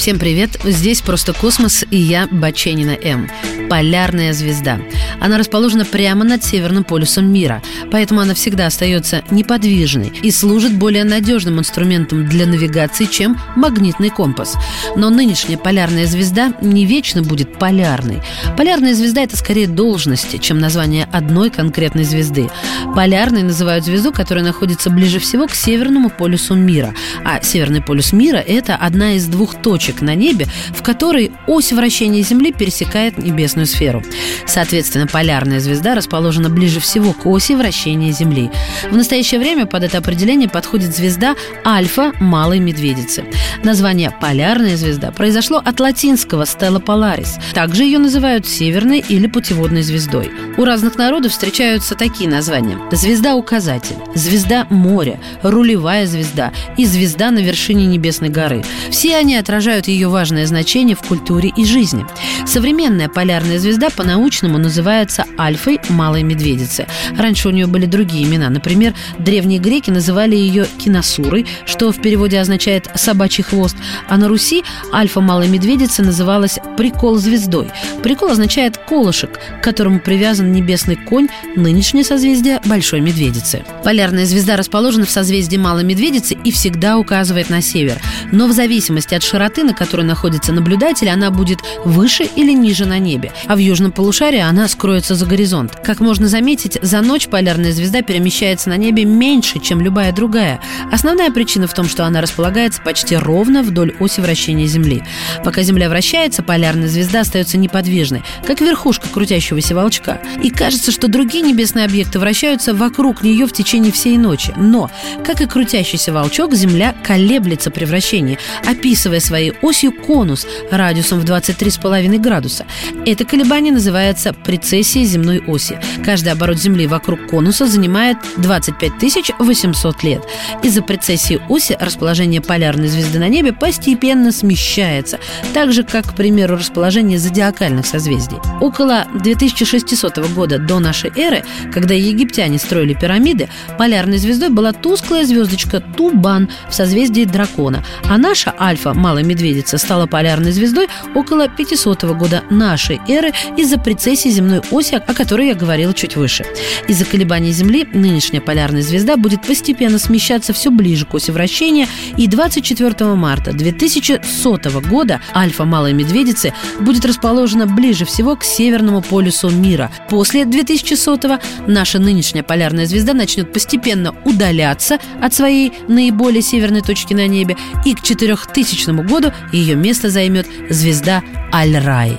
Всем привет! Здесь «Просто космос» и я, Баченина М. Полярная звезда. Она расположена прямо над северным полюсом мира, поэтому она всегда остается неподвижной и служит более надежным инструментом для навигации, чем магнитный компас. Но нынешняя полярная звезда не вечно будет полярной. Полярная звезда – это скорее должности, чем название одной конкретной звезды. Полярной называют звезду, которая находится ближе всего к северному полюсу мира. А северный полюс мира – это одна из двух точек на небе, в которой ось вращения Земли пересекает небесную сферу. Соответственно, полярная звезда расположена ближе всего к оси вращения Земли. В настоящее время под это определение подходит звезда Альфа Малой Медведицы. Название «полярная звезда» произошло от латинского «Stella Polaris». Также ее называют северной или путеводной звездой. У разных народов встречаются такие названия. Звезда-указатель, звезда моря, рулевая звезда и звезда на вершине небесной горы. Все они отражают ее важное значение в культуре и жизни. Современная полярная звезда по-научному называется Альфой Малой Медведицы. Раньше у нее были другие имена. Например, древние греки называли ее Киносурой, что в переводе означает «собачий хвост», а на Руси Альфа Малой Медведицы называлась «прикол звездой». Прикол означает «колышек», к которому привязан небесный конь, нынешнее созвездие Большой Медведицы. Полярная звезда расположена в созвездии Малой Медведицы и всегда указывает на север. Но в зависимости от широты, на которой находится наблюдатель, она будет выше или ниже на небе. А в южном полушарии она скроется за горизонт. Как можно заметить, за ночь полярная звезда перемещается на небе меньше, чем любая другая. Основная причина в том, что она располагается почти ровно вдоль оси вращения Земли. Пока Земля вращается, полярная звезда остается неподвижной, как верхушка крутящегося волчка. И кажется, что другие небесные объекты вращаются вокруг нее в течение всей ночи. Но, как и крутящийся волчок, Земля колеблется при вращении, описывая своей осью конус радиусом в 23,5 градуса. Это колебание называется прецессией земной оси. Каждый оборот Земли вокруг конуса занимает 25 800 лет. Из-за прецессии оси расположение полярной звезды на небе постепенно смещается, так же, как, к примеру, расположение зодиакальных созвездий. Около 2600 года до нашей эры, когда египтяне строили пирамиды, полярной звездой была тусклая звездочка Тубан в созвездии дракона, а наша Альфа, Малая Медведица, стала полярной звездой около 500 года нашей эры из-за прецессии земной оси, о которой я говорила чуть выше. Из-за колебаний Земли нынешняя полярная звезда будет постепенно смещаться все ближе к оси вращения, и 24 марта 2100 года Альфа Малой Медведицы будет расположена ближе всего к северному полюсу мира. После 2100 наша нынешняя полярная звезда начнет постепенно удаляться от своей наиболее северной точки на небе, и к 4000 году ее место займет звезда Аль-Рай.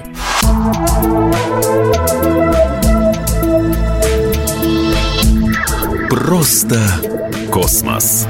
Просто космос.